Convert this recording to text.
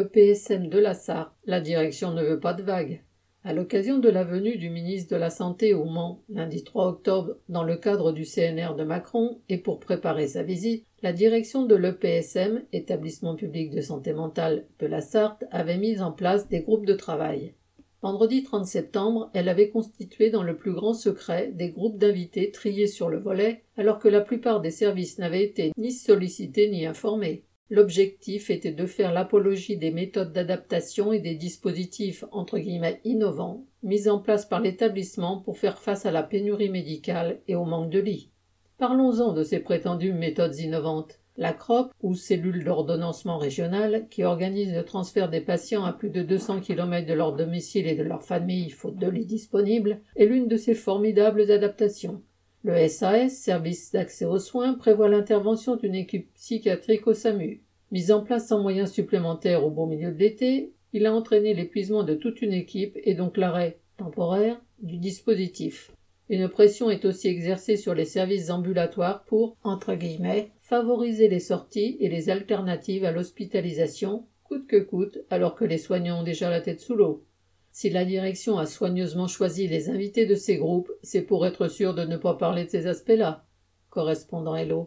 EPSM de la Sarthe, la direction ne veut pas de vagues. À l'occasion de la venue du ministre de la Santé au Mans lundi 3 octobre dans le cadre du CNR de Macron et pour préparer sa visite, la direction de l'EPSM, établissement public de santé mentale de la Sarthe, avait mis en place des groupes de travail. Vendredi 30 septembre, elle avait constitué dans le plus grand secret des groupes d'invités triés sur le volet, alors que la plupart des services n'avaient été ni sollicités ni informés. L'objectif était de faire l'apologie des méthodes d'adaptation et des dispositifs entre guillemets innovants mis en place par l'établissement pour faire face à la pénurie médicale et au manque de lits. Parlons-en de ces prétendues méthodes innovantes. La CROP, ou cellule d'ordonnancement régionale, qui organise le transfert des patients à plus de 200 km de leur domicile et de leur famille faute de lits disponibles, est l'une de ces formidables adaptations. Le SAS, service d'accès aux soins, prévoit l'intervention d'une équipe psychiatrique au SAMU. Mis en place sans moyens supplémentaires au beau milieu de l'été, il a entraîné l'épuisement de toute une équipe et donc l'arrêt temporaire du dispositif. Une pression est aussi exercée sur les services ambulatoires pour, entre guillemets, favoriser les sorties et les alternatives à l'hospitalisation, coûte que coûte, alors que les soignants ont déjà la tête sous l'eau. Si la direction a soigneusement choisi les invités de ces groupes, c'est pour être sûr de ne pas parler de ces aspects-là. Correspondant Hello.